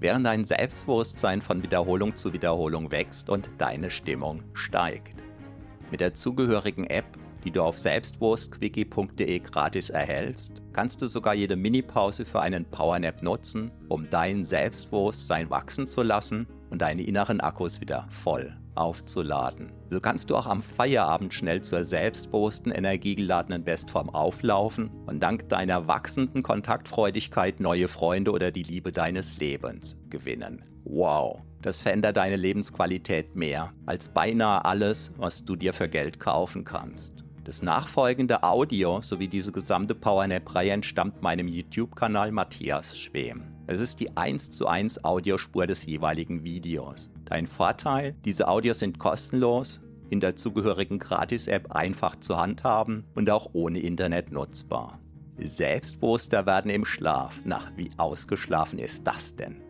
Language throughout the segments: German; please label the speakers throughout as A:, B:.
A: während dein Selbstbewusstsein von Wiederholung zu Wiederholung wächst und deine Stimmung steigt. Mit der zugehörigen App, die du auf selbstbewusstquickie.de gratis erhältst, kannst du sogar jede Minipause für einen Powernap nutzen, um dein Selbstbewusstsein wachsen zu lassen und deine inneren Akkus wieder voll aufzuladen. So kannst du auch am Feierabend schnell zur selbstbewussten, energiegeladenen Bestform auflaufen und dank deiner wachsenden Kontaktfreudigkeit neue Freunde oder die Liebe deines Lebens gewinnen. Wow, das verändert deine Lebensqualität mehr als beinahe alles, was du dir für Geld kaufen kannst. Das nachfolgende Audio sowie diese gesamte PowerNap-Reihe entstammt meinem YouTube-Kanal Matthias Schwem. Es ist die 1 zu 1 Audiospur des jeweiligen Videos. Dein Vorteil, diese Audios sind kostenlos, in der zugehörigen Gratis-App einfach zu handhaben und auch ohne Internet nutzbar. Selbstbewusster werden im Schlaf. Na, wie ausgeschlafen ist das denn?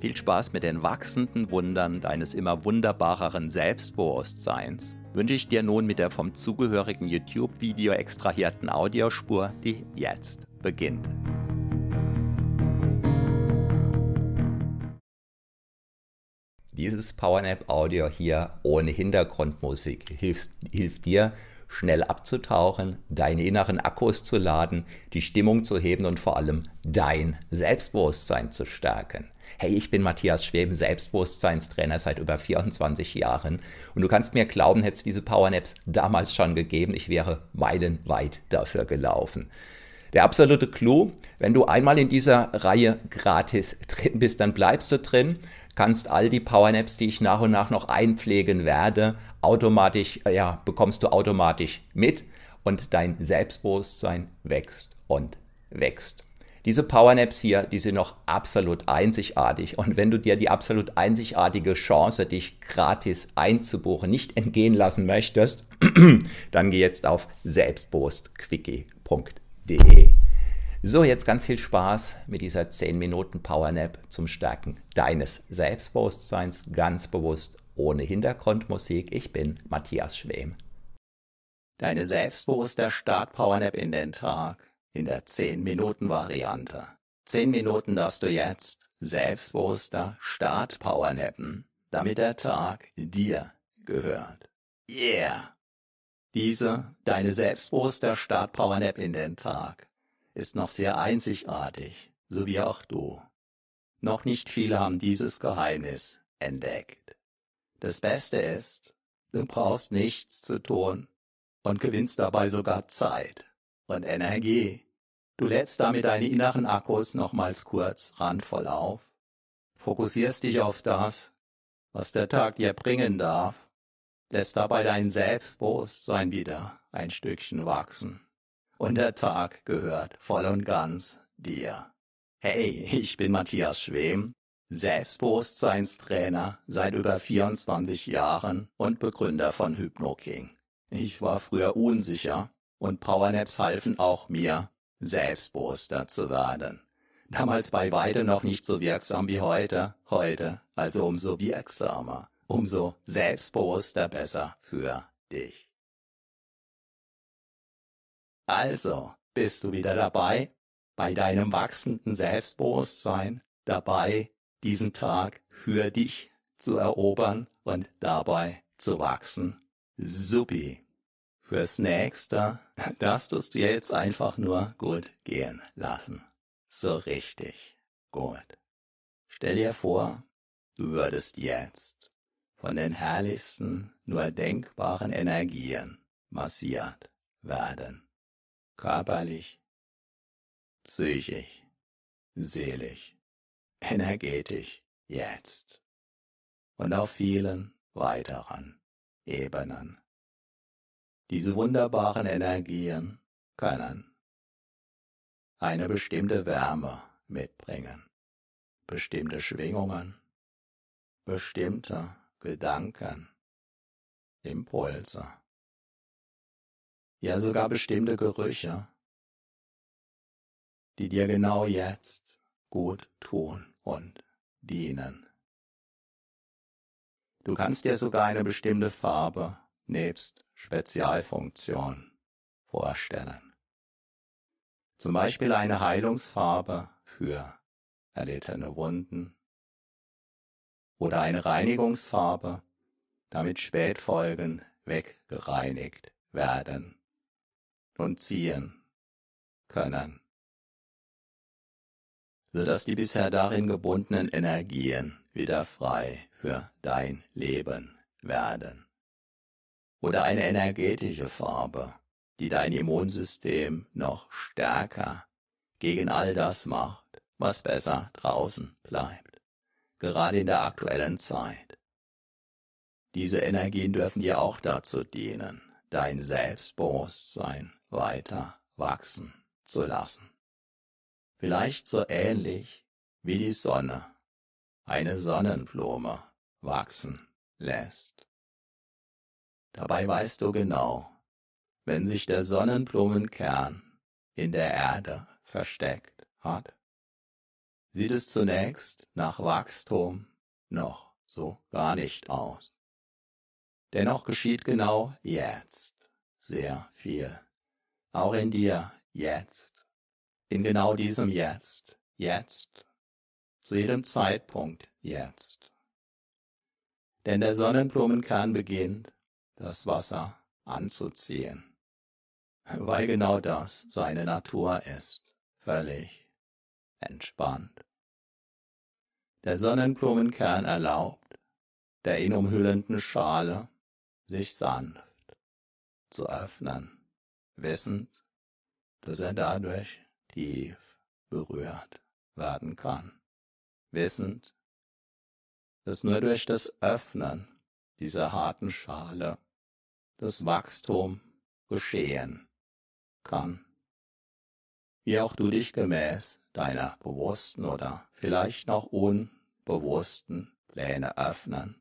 A: Viel Spaß mit den wachsenden Wundern deines immer wunderbareren Selbstbewusstseins wünsche ich dir nun mit der vom zugehörigen YouTube-Video extrahierten Audiospur, die jetzt beginnt. Dieses PowerNap-Audio hier ohne Hintergrundmusik hilft, hilft dir, schnell abzutauchen, deine inneren Akkus zu laden, die Stimmung zu heben und vor allem dein Selbstbewusstsein zu stärken. Hey, ich bin Matthias Schweben, Selbstbewusstseinstrainer seit über 24 Jahren und du kannst mir glauben, hätte es diese Powernaps damals schon gegeben, ich wäre meilenweit dafür gelaufen. Der absolute Clou, wenn du einmal in dieser Reihe gratis drin bist, dann bleibst du drin, kannst all die Powernaps, die ich nach und nach noch einpflegen werde, automatisch, äh, ja, bekommst du automatisch mit und dein Selbstbewusstsein wächst und wächst. Diese Powernaps hier, die sind noch absolut einzigartig. Und wenn du dir die absolut einzigartige Chance, dich gratis einzubuchen, nicht entgehen lassen möchtest, dann geh jetzt auf selbstbewusstquickie.de. So, jetzt ganz viel Spaß mit dieser 10 Minuten Powernap zum Stärken deines Selbstbewusstseins, ganz bewusst ohne Hintergrundmusik. Ich bin Matthias Schwem. Deine selbstbewusster Start Powernap in den Tag in der 10-Minuten-Variante. 10 Minuten darfst du jetzt selbstbewusster Start-Powernappen, damit der Tag dir gehört. Yeah! Diese, deine selbstbewusster Start-Powernap in den Tag, ist noch sehr einzigartig, so wie auch du. Noch nicht viele haben dieses Geheimnis entdeckt. Das Beste ist, du brauchst nichts zu tun und gewinnst dabei sogar Zeit und Energie. Du lädst damit deine inneren Akkus nochmals kurz randvoll auf, fokussierst dich auf das, was der Tag dir bringen darf, lässt dabei dein Selbstbewusstsein wieder ein Stückchen wachsen. Und der Tag gehört voll und ganz dir. Hey, ich bin Matthias Schwem, Selbstbewusstseinstrainer seit über 24 Jahren und Begründer von HypnoKing. Ich war früher unsicher und Powernaps halfen auch mir, selbstbewusster zu werden. Damals bei weitem noch nicht so wirksam wie heute, heute also umso wirksamer, umso selbstbewusster besser für dich. Also, bist du wieder dabei, bei deinem wachsenden Selbstbewusstsein, dabei, diesen Tag für dich zu erobern und dabei zu wachsen? Supi. Fürs nächste, das tust du jetzt einfach nur gut gehen lassen. So richtig gut. Stell dir vor, du würdest jetzt von den herrlichsten, nur denkbaren Energien massiert werden. Körperlich, psychisch, seelisch, energetisch, jetzt. Und auf vielen weiteren Ebenen. Diese wunderbaren Energien können eine bestimmte Wärme mitbringen, bestimmte Schwingungen, bestimmte Gedanken, Impulse, ja sogar bestimmte Gerüche, die dir genau jetzt gut tun und dienen. Du kannst dir sogar eine bestimmte Farbe nebst Spezialfunktion vorstellen. Zum Beispiel eine Heilungsfarbe für erlittene Wunden oder eine Reinigungsfarbe, damit Spätfolgen weggereinigt werden und ziehen können, sodass die bisher darin gebundenen Energien wieder frei für dein Leben werden oder eine energetische Farbe, die dein Immunsystem noch stärker gegen all das macht, was besser draußen bleibt, gerade in der aktuellen Zeit. Diese Energien dürfen dir auch dazu dienen, dein Selbstbewusstsein weiter wachsen zu lassen. Vielleicht so ähnlich wie die Sonne eine Sonnenblume wachsen lässt. Dabei weißt du genau, wenn sich der Sonnenblumenkern in der Erde versteckt hat, sieht es zunächst nach Wachstum noch so gar nicht aus. Dennoch geschieht genau jetzt sehr viel, auch in dir jetzt, in genau diesem Jetzt, jetzt, zu jedem Zeitpunkt jetzt. Denn der Sonnenblumenkern beginnt, das Wasser anzuziehen, weil genau das seine Natur ist, völlig entspannt. Der Sonnenblumenkern erlaubt der ihn umhüllenden Schale, sich sanft zu öffnen, wissend, dass er dadurch tief berührt werden kann, wissend, dass nur durch das Öffnen dieser harten Schale das Wachstum geschehen kann. Wie auch du dich gemäß deiner bewussten oder vielleicht noch unbewussten Pläne öffnen,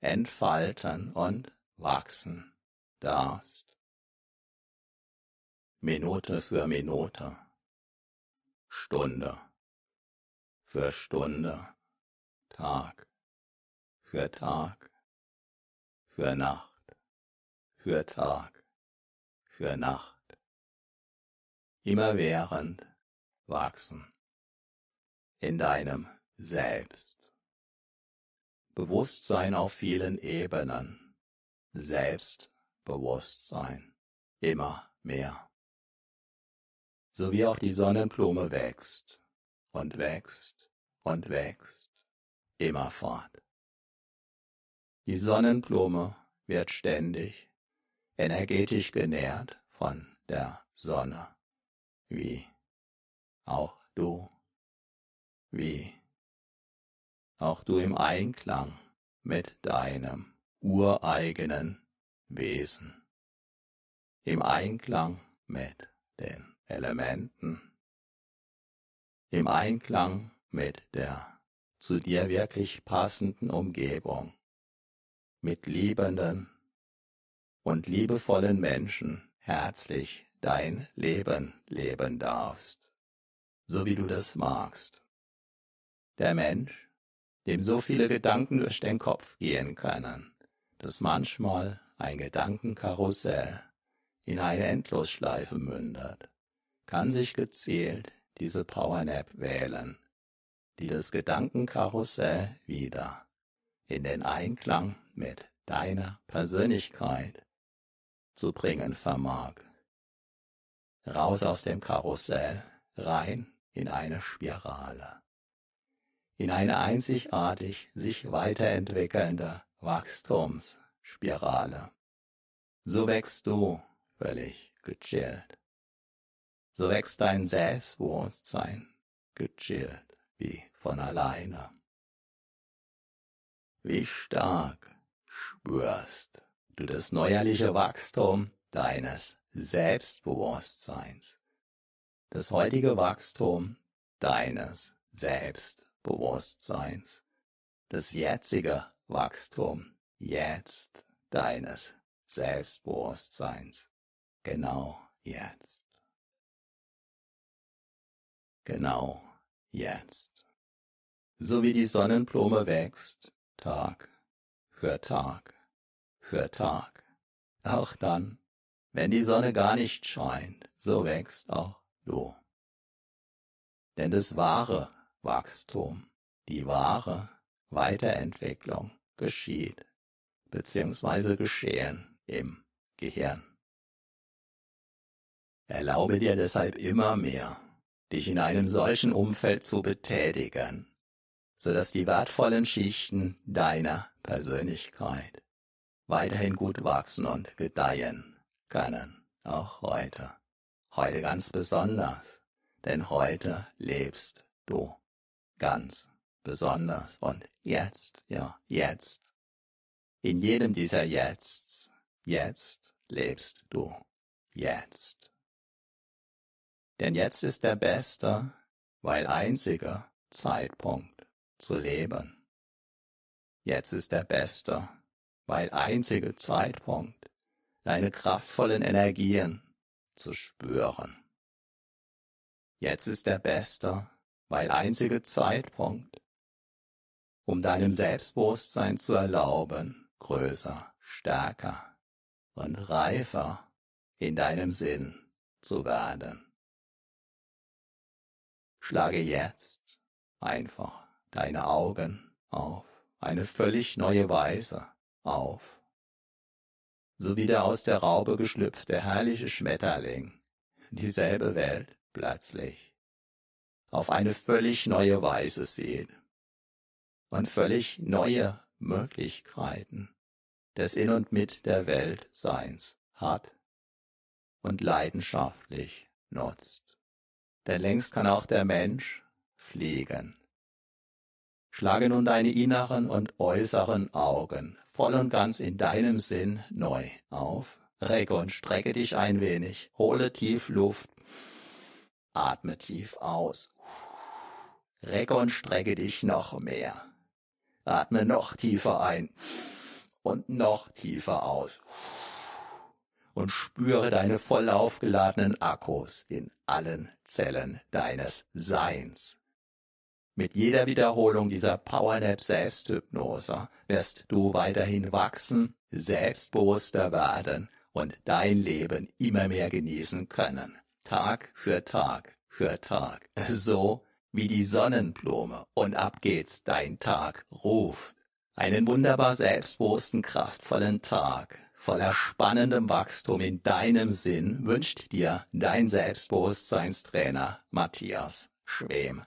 A: entfalten und wachsen darfst. Minute für Minute, Stunde für Stunde, Tag für Tag, für Nacht für Tag, für Nacht, immerwährend wachsen. In deinem Selbst. Bewusstsein auf vielen Ebenen, Selbstbewusstsein, immer mehr. So wie auch die Sonnenblume wächst und wächst und wächst, immerfort, Die Sonnenblume wird ständig energetisch genährt von der Sonne, wie auch du, wie auch du im Einklang mit deinem ureigenen Wesen, im Einklang mit den Elementen, im Einklang mit der zu dir wirklich passenden Umgebung, mit liebenden und liebevollen Menschen herzlich dein Leben leben darfst, so wie du das magst. Der Mensch, dem so viele Gedanken durch den Kopf gehen können, dass manchmal ein Gedankenkarussell in eine Endlosschleife mündet, kann sich gezielt diese Powernap wählen, die das Gedankenkarussell wieder in den Einklang mit deiner Persönlichkeit zu bringen vermag. Raus aus dem Karussell, rein in eine Spirale, in eine einzigartig sich weiterentwickelnde Wachstumsspirale. So wächst du völlig gechillt. So wächst dein Selbstbewusstsein gechillt wie von alleine. Wie stark spürst du das neuerliche Wachstum deines Selbstbewusstseins, das heutige Wachstum deines Selbstbewusstseins, das jetzige Wachstum jetzt deines Selbstbewusstseins, genau jetzt. Genau jetzt. So wie die Sonnenblume wächst, Tag für Tag für Tag. Auch dann, wenn die Sonne gar nicht scheint, so wächst auch du. Denn das wahre Wachstum, die wahre Weiterentwicklung geschieht, beziehungsweise geschehen im Gehirn. Erlaube dir deshalb immer mehr, dich in einem solchen Umfeld zu betätigen, so dass die wertvollen Schichten deiner Persönlichkeit weiterhin gut wachsen und gedeihen können, auch heute. Heute ganz besonders, denn heute lebst du ganz besonders und jetzt, ja, jetzt. In jedem dieser Jetzts, jetzt lebst du, jetzt. Denn jetzt ist der beste, weil einzige Zeitpunkt zu leben. Jetzt ist der beste, weil einzige Zeitpunkt, deine kraftvollen Energien zu spüren. Jetzt ist der beste, weil einzige Zeitpunkt, um deinem Selbstbewusstsein zu erlauben, größer, stärker und reifer in deinem Sinn zu werden. Schlage jetzt einfach deine Augen auf eine völlig neue Weise auf. So wie der aus der Raube geschlüpfte herrliche Schmetterling dieselbe Welt plötzlich auf eine völlig neue Weise sieht und völlig neue Möglichkeiten des In und mit der Welt Seins hat und leidenschaftlich nutzt. Denn längst kann auch der Mensch fliegen. Schlage nun deine inneren und äußeren Augen voll und ganz in deinem Sinn neu auf. Recke und strecke dich ein wenig. Hole tief Luft. Atme tief aus. Recke und strecke dich noch mehr. Atme noch tiefer ein und noch tiefer aus. Und spüre deine voll aufgeladenen Akkus in allen Zellen deines Seins. Mit jeder Wiederholung dieser Powernap Selbsthypnose wirst du weiterhin wachsen, selbstbewusster werden und dein Leben immer mehr genießen können. Tag für Tag für Tag. So wie die Sonnenblume. Und ab geht's, dein Tag ruft. Einen wunderbar selbstbewussten, kraftvollen Tag voller spannendem Wachstum in deinem Sinn wünscht dir dein Selbstbewusstseinstrainer Matthias Schwem.